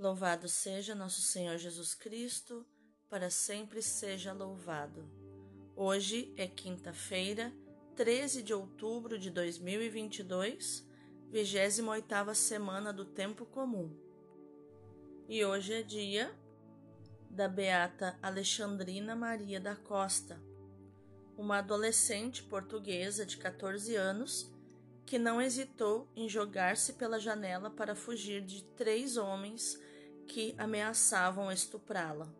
Louvado seja nosso Senhor Jesus Cristo, para sempre seja louvado. Hoje é quinta-feira, 13 de outubro de 2022, 28ª semana do tempo comum. E hoje é dia da beata Alexandrina Maria da Costa, uma adolescente portuguesa de 14 anos que não hesitou em jogar-se pela janela para fugir de três homens que ameaçavam estuprá-la.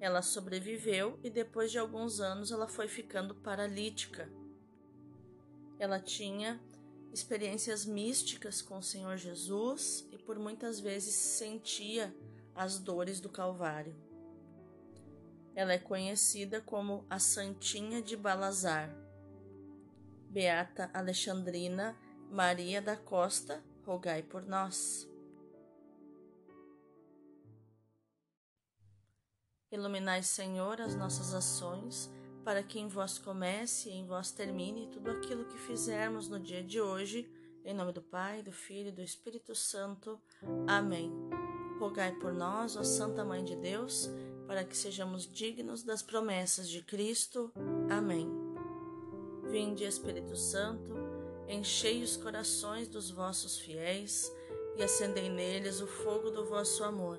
Ela sobreviveu e depois de alguns anos ela foi ficando paralítica. Ela tinha experiências místicas com o Senhor Jesus e por muitas vezes sentia as dores do Calvário. Ela é conhecida como a Santinha de Balazar. Beata Alexandrina Maria da Costa, rogai por nós. Iluminai, Senhor, as nossas ações, para que em vós comece e em vós termine tudo aquilo que fizermos no dia de hoje. Em nome do Pai, do Filho e do Espírito Santo. Amém. Rogai por nós, ó Santa Mãe de Deus, para que sejamos dignos das promessas de Cristo. Amém. Vinde, Espírito Santo, enchei os corações dos vossos fiéis e acendei neles o fogo do vosso amor.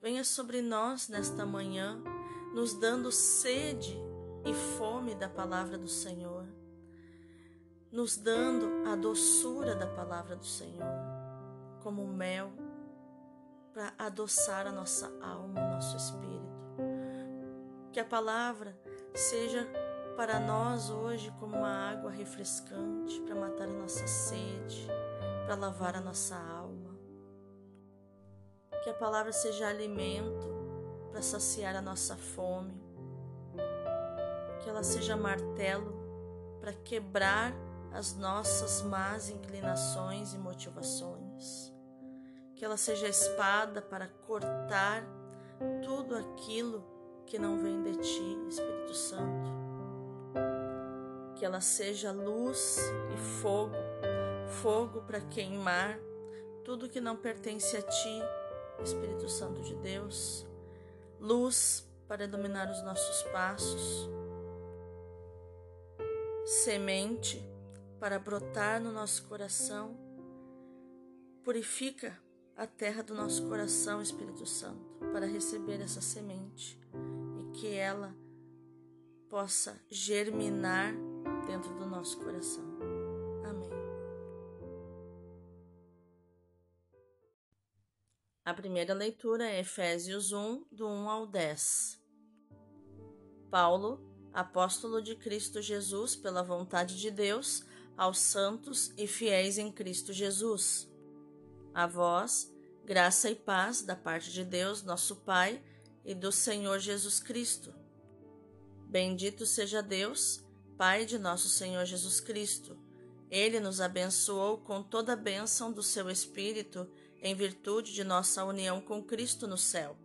venha sobre nós nesta manhã, nos dando sede e fome da palavra do Senhor, nos dando a doçura da palavra do Senhor, como mel, para adoçar a nossa alma, o nosso espírito. Que a palavra seja para nós hoje como uma água refrescante para matar a nossa sede, para lavar a nossa alma que a palavra seja alimento para saciar a nossa fome, que ela seja martelo para quebrar as nossas más inclinações e motivações, que ela seja espada para cortar tudo aquilo que não vem de ti, Espírito Santo. Que ela seja luz e fogo, fogo para queimar tudo que não pertence a ti Espírito Santo de Deus, luz para iluminar os nossos passos, semente para brotar no nosso coração. Purifica a terra do nosso coração, Espírito Santo, para receber essa semente e que ela possa germinar dentro do nosso coração. A primeira leitura é Efésios 1, do 1 ao 10. Paulo, apóstolo de Cristo Jesus, pela vontade de Deus, aos santos e fiéis em Cristo Jesus. A vós, graça e paz da parte de Deus, nosso Pai, e do Senhor Jesus Cristo. Bendito seja Deus, Pai de nosso Senhor Jesus Cristo. Ele nos abençoou com toda a bênção do seu Espírito em virtude de nossa união com Cristo no céu.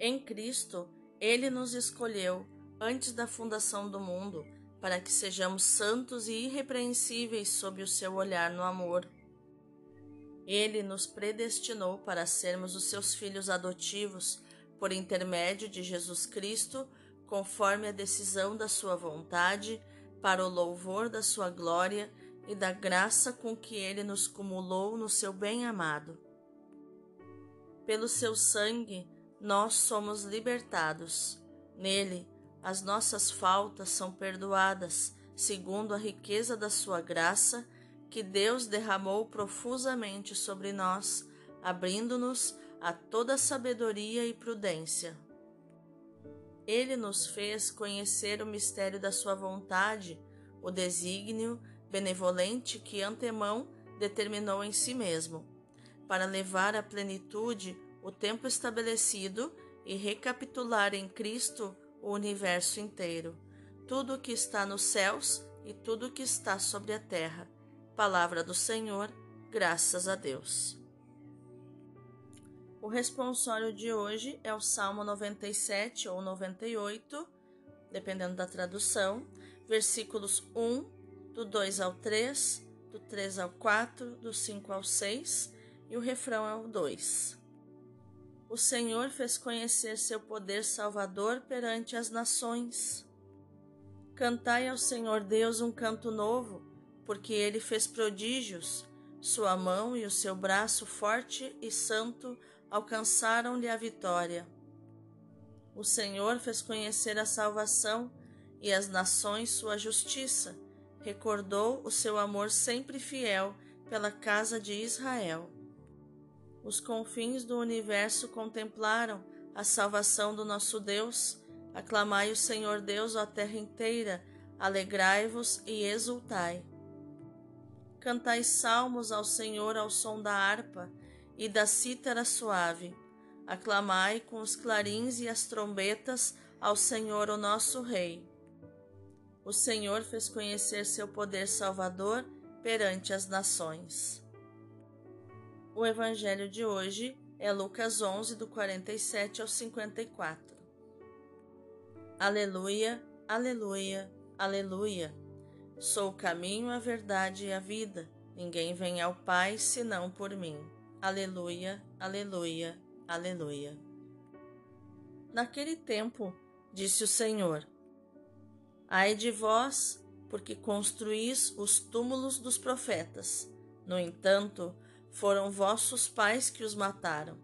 Em Cristo, Ele nos escolheu antes da fundação do mundo para que sejamos santos e irrepreensíveis sob o seu olhar no amor. Ele nos predestinou para sermos os seus filhos adotivos por intermédio de Jesus Cristo, conforme a decisão da sua vontade, para o louvor da sua glória e da graça com que ele nos cumulou no seu bem-amado. Pelo seu sangue, nós somos libertados. Nele, as nossas faltas são perdoadas, segundo a riqueza da sua graça, que Deus derramou profusamente sobre nós, abrindo-nos a toda sabedoria e prudência. Ele nos fez conhecer o mistério da sua vontade, o desígnio benevolente que antemão determinou em si mesmo, para levar à plenitude o tempo estabelecido e recapitular em Cristo o universo inteiro, tudo o que está nos céus e tudo o que está sobre a terra. Palavra do Senhor, graças a Deus. O responsório de hoje é o Salmo 97 ou 98, dependendo da tradução, versículos 1, do 2 ao 3, do 3 ao 4, do 5 ao 6 e o refrão é o 2. O Senhor fez conhecer seu poder salvador perante as nações. Cantai ao Senhor Deus um canto novo, porque ele fez prodígios. Sua mão e o seu braço forte e santo alcançaram-lhe a vitória. O Senhor fez conhecer a salvação e as nações sua justiça. Recordou o seu amor sempre fiel pela casa de Israel. Os confins do universo contemplaram a salvação do nosso Deus. Aclamai o Senhor Deus, ó terra inteira, alegrai-vos e exultai. Cantai salmos ao Senhor ao som da harpa e da cítara suave. Aclamai com os clarins e as trombetas ao Senhor, o nosso Rei. O Senhor fez conhecer seu poder salvador perante as nações. O evangelho de hoje é Lucas 11, do 47 ao 54. Aleluia, aleluia, aleluia. Sou o caminho, a verdade e a vida. Ninguém vem ao Pai senão por mim. Aleluia, aleluia, aleluia. Naquele tempo, disse o Senhor: Ai de vós, porque construís os túmulos dos profetas. No entanto, foram vossos pais que os mataram.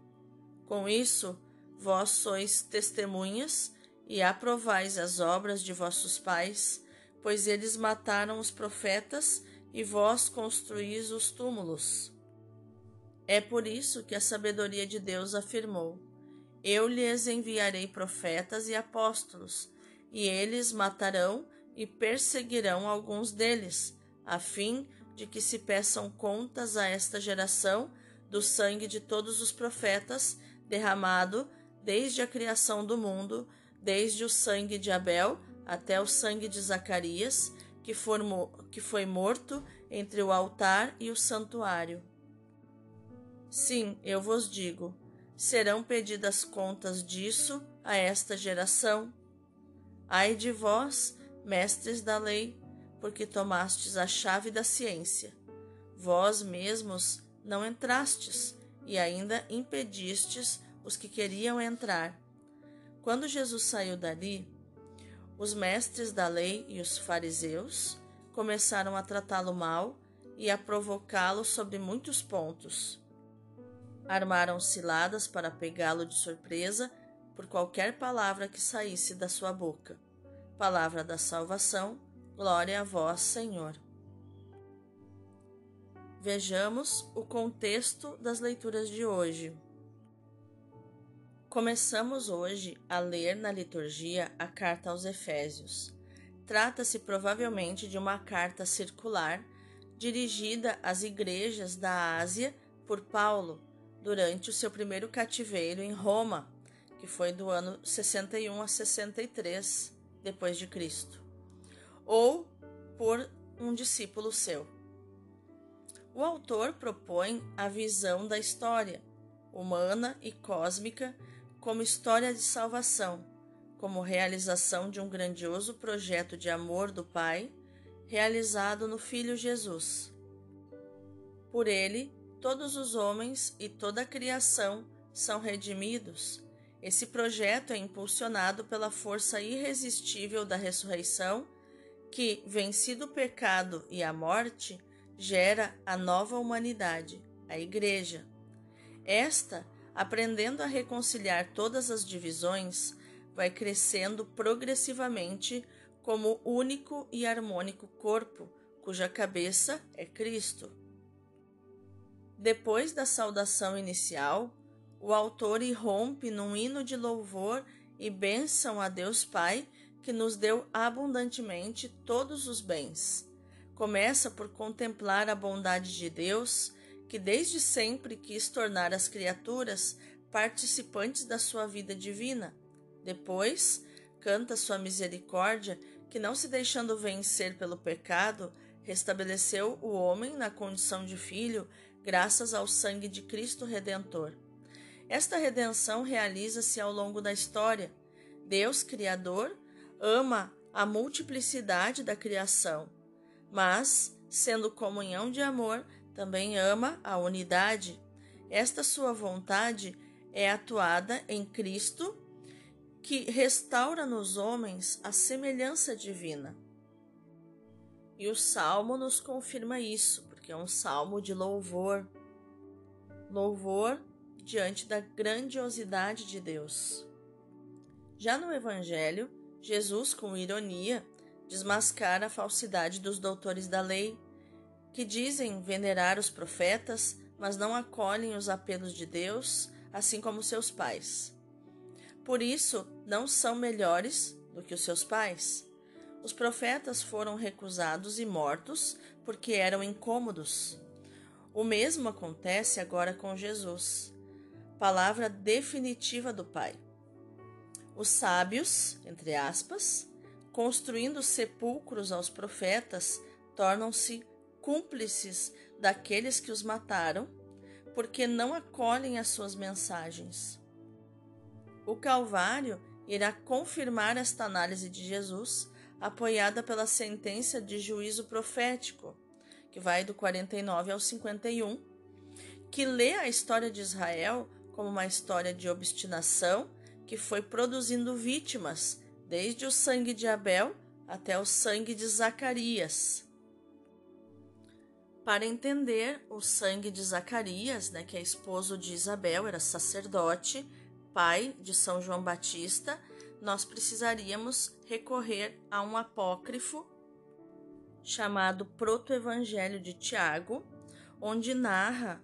Com isso, vós sois testemunhas e aprovais as obras de vossos pais, pois eles mataram os profetas e vós construís os túmulos. É por isso que a sabedoria de Deus afirmou: Eu lhes enviarei profetas e apóstolos, e eles matarão e perseguirão alguns deles, a fim de que se peçam contas a esta geração do sangue de todos os profetas derramado desde a criação do mundo, desde o sangue de Abel até o sangue de Zacarias, que, formou, que foi morto entre o altar e o santuário. Sim, eu vos digo, serão pedidas contas disso a esta geração. Ai de vós, mestres da lei, porque tomastes a chave da ciência. Vós mesmos não entrastes e ainda impedistes os que queriam entrar. Quando Jesus saiu dali, os mestres da lei e os fariseus começaram a tratá-lo mal e a provocá-lo sobre muitos pontos. Armaram ciladas para pegá-lo de surpresa por qualquer palavra que saísse da sua boca. Palavra da salvação Glória a vós, Senhor. Vejamos o contexto das leituras de hoje. Começamos hoje a ler na liturgia a carta aos Efésios. Trata-se provavelmente de uma carta circular dirigida às igrejas da Ásia por Paulo durante o seu primeiro cativeiro em Roma, que foi do ano 61 a 63 depois de Cristo ou por um discípulo seu. O autor propõe a visão da história, humana e cósmica, como história de salvação, como realização de um grandioso projeto de amor do Pai, realizado no Filho Jesus. Por ele, todos os homens e toda a criação são redimidos. Esse projeto é impulsionado pela força irresistível da ressurreição que, vencido o pecado e a morte, gera a nova humanidade, a Igreja. Esta, aprendendo a reconciliar todas as divisões, vai crescendo progressivamente como único e harmônico corpo, cuja cabeça é Cristo. Depois da saudação inicial, o autor irrompe num hino de louvor e bênção a Deus Pai que nos deu abundantemente todos os bens. Começa por contemplar a bondade de Deus, que desde sempre quis tornar as criaturas participantes da sua vida divina. Depois, canta sua misericórdia, que não se deixando vencer pelo pecado, restabeleceu o homem na condição de filho, graças ao sangue de Cristo Redentor. Esta redenção realiza-se ao longo da história. Deus Criador ama a multiplicidade da criação, mas, sendo comunhão de amor, também ama a unidade. Esta sua vontade é atuada em Cristo, que restaura nos homens a semelhança divina. E o salmo nos confirma isso, porque é um salmo de louvor. Louvor diante da grandiosidade de Deus. Já no Evangelho, Jesus, com ironia, desmascara a falsidade dos doutores da lei, que dizem venerar os profetas, mas não acolhem os apelos de Deus, assim como seus pais. Por isso, não são melhores do que os seus pais. Os profetas foram recusados e mortos porque eram incômodos. O mesmo acontece agora com Jesus, palavra definitiva do Pai. Os sábios, entre aspas, construindo sepulcros aos profetas, tornam-se cúmplices daqueles que os mataram, porque não acolhem as suas mensagens. O Calvário irá confirmar esta análise de Jesus apoiada pela sentença de juízo profético, que vai do 49 ao 51, que lê a história de Israel como uma história de obstinação que foi produzindo vítimas, desde o sangue de Abel até o sangue de Zacarias. Para entender o sangue de Zacarias, né, que é esposo de Isabel, era sacerdote, pai de São João Batista, nós precisaríamos recorrer a um apócrifo chamado Proto-Evangelho de Tiago, onde narra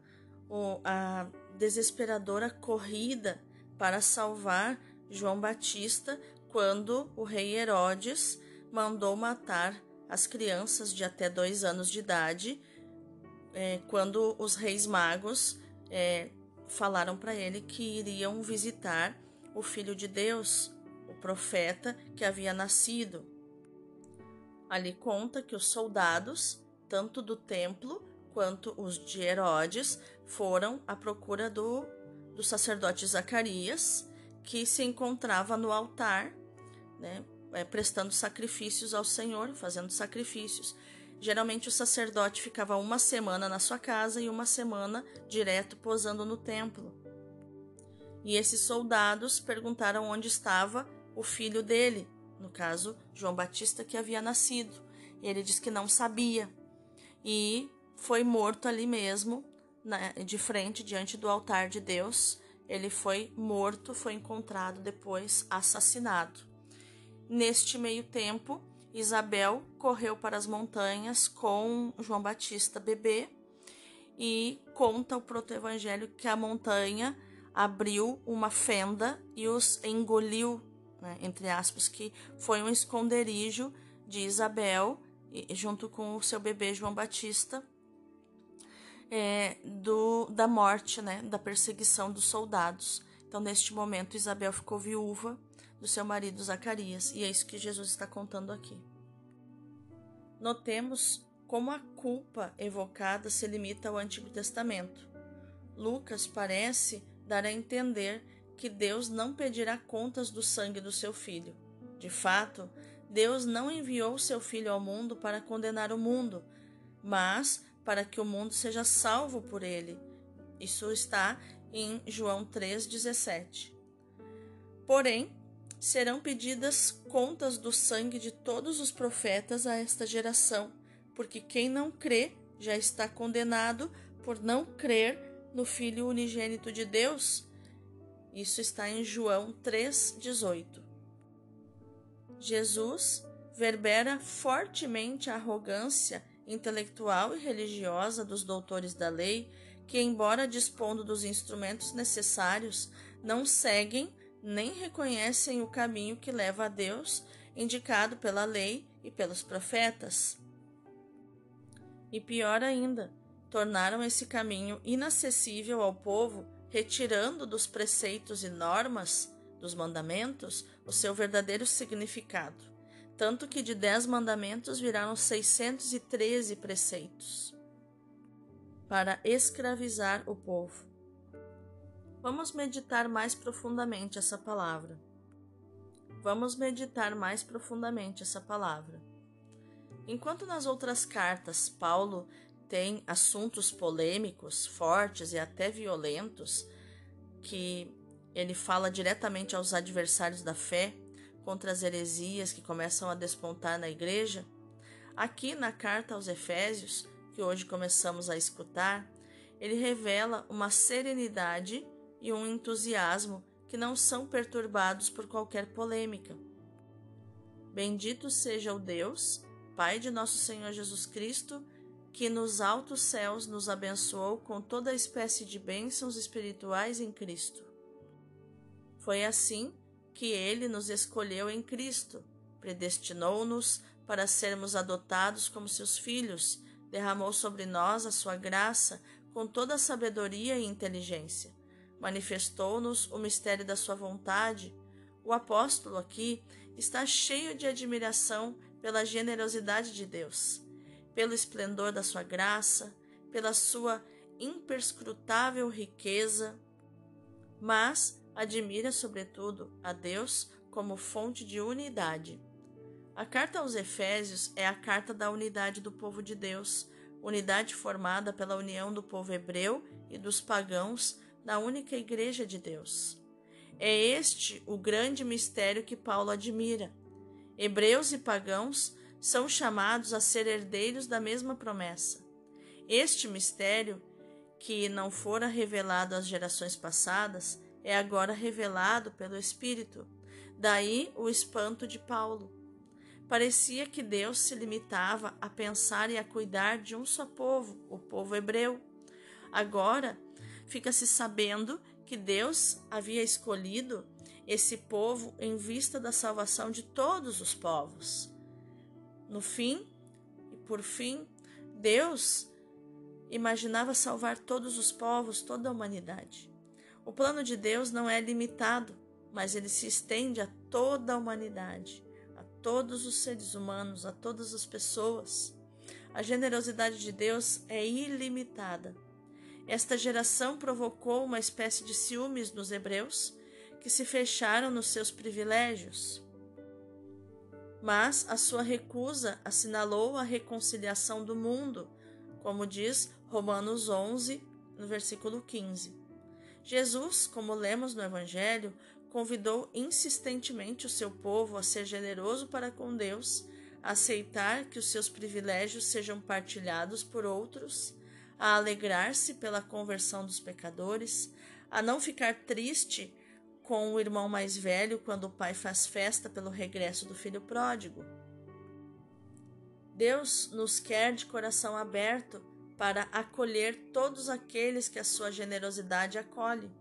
o, a desesperadora corrida para salvar João Batista quando o rei Herodes mandou matar as crianças de até dois anos de idade, é, quando os reis magos é, falaram para ele que iriam visitar o Filho de Deus, o profeta que havia nascido. Ali conta que os soldados, tanto do templo quanto os de Herodes, foram à procura do, do sacerdote Zacarias, que se encontrava no altar, né, é, prestando sacrifícios ao Senhor, fazendo sacrifícios. Geralmente o sacerdote ficava uma semana na sua casa e uma semana direto posando no templo. E esses soldados perguntaram onde estava o filho dele, no caso, João Batista, que havia nascido. Ele disse que não sabia e foi morto ali mesmo, né, de frente, diante do altar de Deus. Ele foi morto, foi encontrado depois assassinado. Neste meio tempo, Isabel correu para as montanhas com João Batista bebê e conta o proto-evangelho que a montanha abriu uma fenda e os engoliu né, entre aspas, que foi um esconderijo de Isabel, junto com o seu bebê João Batista, é, do, da morte, né, da perseguição dos soldados. Então, neste momento, Isabel ficou viúva do seu marido Zacarias, e é isso que Jesus está contando aqui. Notemos como a culpa evocada se limita ao Antigo Testamento. Lucas parece dar a entender que Deus não pedirá contas do sangue do seu filho. De fato, Deus não enviou seu filho ao mundo para condenar o mundo, mas para que o mundo seja salvo por ele. Isso está em João 3,17. Porém, serão pedidas contas do sangue de todos os profetas a esta geração, porque quem não crê já está condenado por não crer no Filho unigênito de Deus isso está em João 3,18. Jesus verbera fortemente a arrogância intelectual e religiosa dos doutores da lei, que, embora dispondo dos instrumentos necessários, não seguem nem reconhecem o caminho que leva a Deus, indicado pela lei e pelos profetas. E pior ainda, tornaram esse caminho inacessível ao povo, retirando dos preceitos e normas dos mandamentos o seu verdadeiro significado, tanto que de dez mandamentos viraram 613 preceitos para escravizar o povo. Vamos meditar mais profundamente essa palavra. Vamos meditar mais profundamente essa palavra. Enquanto nas outras cartas Paulo tem assuntos polêmicos, fortes e até violentos, que ele fala diretamente aos adversários da fé, contra as heresias que começam a despontar na igreja, aqui na carta aos Efésios, que hoje começamos a escutar, ele revela uma serenidade e um entusiasmo que não são perturbados por qualquer polêmica. Bendito seja o Deus, Pai de nosso Senhor Jesus Cristo, que nos altos céus nos abençoou com toda espécie de bênçãos espirituais em Cristo. Foi assim que ele nos escolheu em Cristo, predestinou-nos para sermos adotados como seus filhos, derramou sobre nós a sua graça com toda a sabedoria e inteligência. Manifestou-nos o mistério da sua vontade, o apóstolo aqui está cheio de admiração pela generosidade de Deus, pelo esplendor da sua graça, pela sua imperscrutável riqueza, mas admira, sobretudo, a Deus como fonte de unidade. A carta aos Efésios é a carta da unidade do povo de Deus, unidade formada pela união do povo hebreu e dos pagãos da única Igreja de Deus. É este o grande mistério que Paulo admira. Hebreus e pagãos são chamados a ser herdeiros da mesma promessa. Este mistério, que não fora revelado às gerações passadas, é agora revelado pelo Espírito. Daí o espanto de Paulo. Parecia que Deus se limitava a pensar e a cuidar de um só povo, o povo hebreu. Agora, fica-se sabendo que Deus havia escolhido esse povo em vista da salvação de todos os povos. No fim, e por fim, Deus imaginava salvar todos os povos, toda a humanidade. O plano de Deus não é limitado, mas ele se estende a toda a humanidade, a todos os seres humanos, a todas as pessoas. A generosidade de Deus é ilimitada. Esta geração provocou uma espécie de ciúmes nos hebreus, que se fecharam nos seus privilégios. Mas a sua recusa assinalou a reconciliação do mundo, como diz Romanos 11, no versículo 15. Jesus, como lemos no Evangelho, convidou insistentemente o seu povo a ser generoso para com Deus, a aceitar que os seus privilégios sejam partilhados por outros a alegrar-se pela conversão dos pecadores, a não ficar triste com o irmão mais velho quando o pai faz festa pelo regresso do filho pródigo. Deus nos quer de coração aberto para acolher todos aqueles que a sua generosidade acolhe.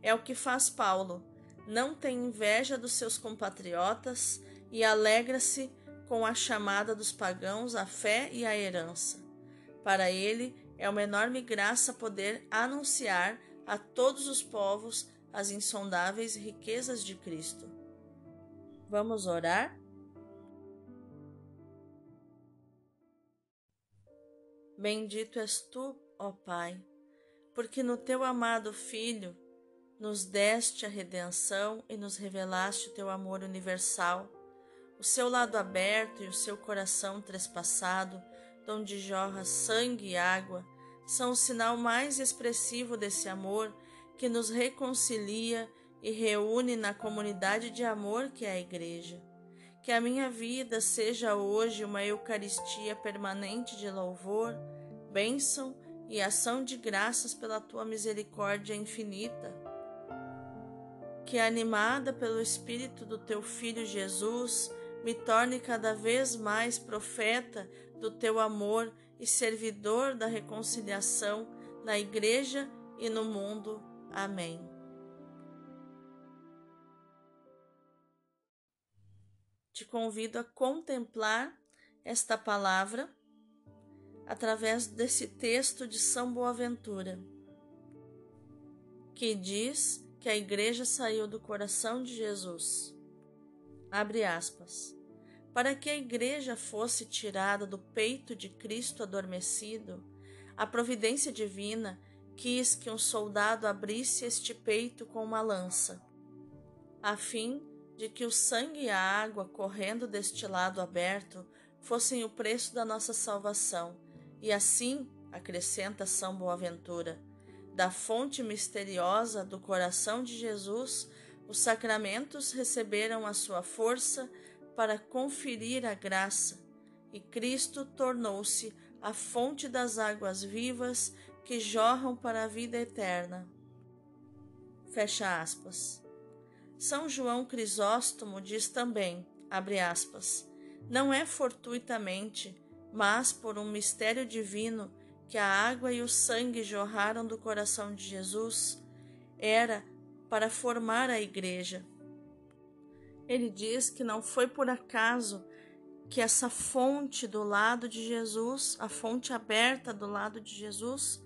É o que faz Paulo. Não tem inveja dos seus compatriotas e alegra-se com a chamada dos pagãos à fé e à herança. Para ele, é uma enorme graça poder anunciar a todos os povos as insondáveis riquezas de Cristo. Vamos orar? Bendito és tu, ó Pai, porque no teu amado Filho nos deste a redenção e nos revelaste o teu amor universal, o seu lado aberto e o seu coração trespassado, donde jorra sangue e água, são o sinal mais expressivo desse amor que nos reconcilia e reúne na comunidade de amor que é a Igreja. Que a minha vida seja hoje uma Eucaristia permanente de louvor, bênção e ação de graças pela tua misericórdia infinita. Que, animada pelo Espírito do teu Filho Jesus, me torne cada vez mais profeta do teu amor e servidor da reconciliação na Igreja e no mundo. Amém. Te convido a contemplar esta palavra através desse texto de São Boaventura, que diz que a igreja saiu do coração de Jesus. Abre aspas. Para que a igreja fosse tirada do peito de Cristo adormecido, a providência divina quis que um soldado abrisse este peito com uma lança, a fim de que o sangue e a água correndo deste lado aberto fossem o preço da nossa salvação, e assim, acrescenta São Boaventura, da fonte misteriosa do coração de Jesus, os sacramentos receberam a sua força para conferir a graça, e Cristo tornou-se a fonte das águas vivas que jorram para a vida eterna. Fecha aspas. São João Crisóstomo diz também, abre aspas, não é fortuitamente, mas por um mistério divino que a água e o sangue jorraram do coração de Jesus, era para formar a igreja. Ele diz que não foi por acaso que essa fonte do lado de Jesus, a fonte aberta do lado de Jesus,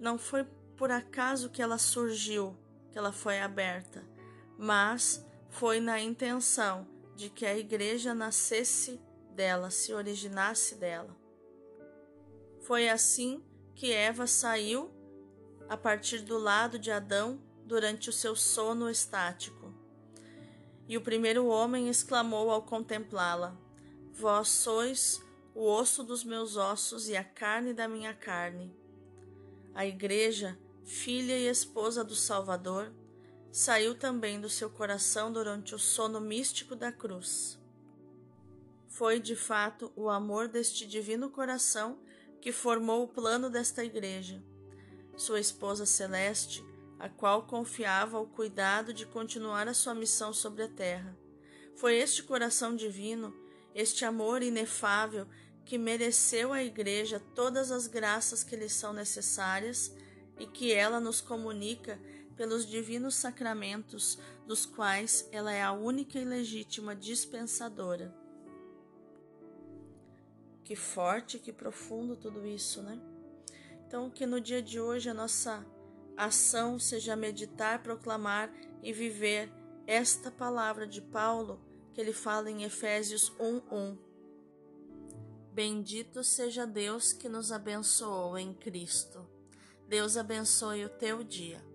não foi por acaso que ela surgiu, que ela foi aberta, mas foi na intenção de que a igreja nascesse dela, se originasse dela. Foi assim que Eva saiu a partir do lado de Adão durante o seu sono estático. E o primeiro homem exclamou ao contemplá-la: Vós sois o osso dos meus ossos e a carne da minha carne. A Igreja, filha e esposa do Salvador, saiu também do seu coração durante o sono místico da cruz. Foi, de fato, o amor deste divino coração que formou o plano desta Igreja. Sua esposa celeste, a qual confiava o cuidado de continuar a sua missão sobre a terra. Foi este coração divino, este amor inefável, que mereceu à Igreja todas as graças que lhe são necessárias e que ela nos comunica pelos divinos sacramentos, dos quais ela é a única e legítima dispensadora. Que forte, que profundo tudo isso, né? Então, que no dia de hoje a nossa ação seja meditar, proclamar e viver esta palavra de Paulo que ele fala em Efésios 1:1. Bendito seja Deus que nos abençoou em Cristo. Deus abençoe o teu dia.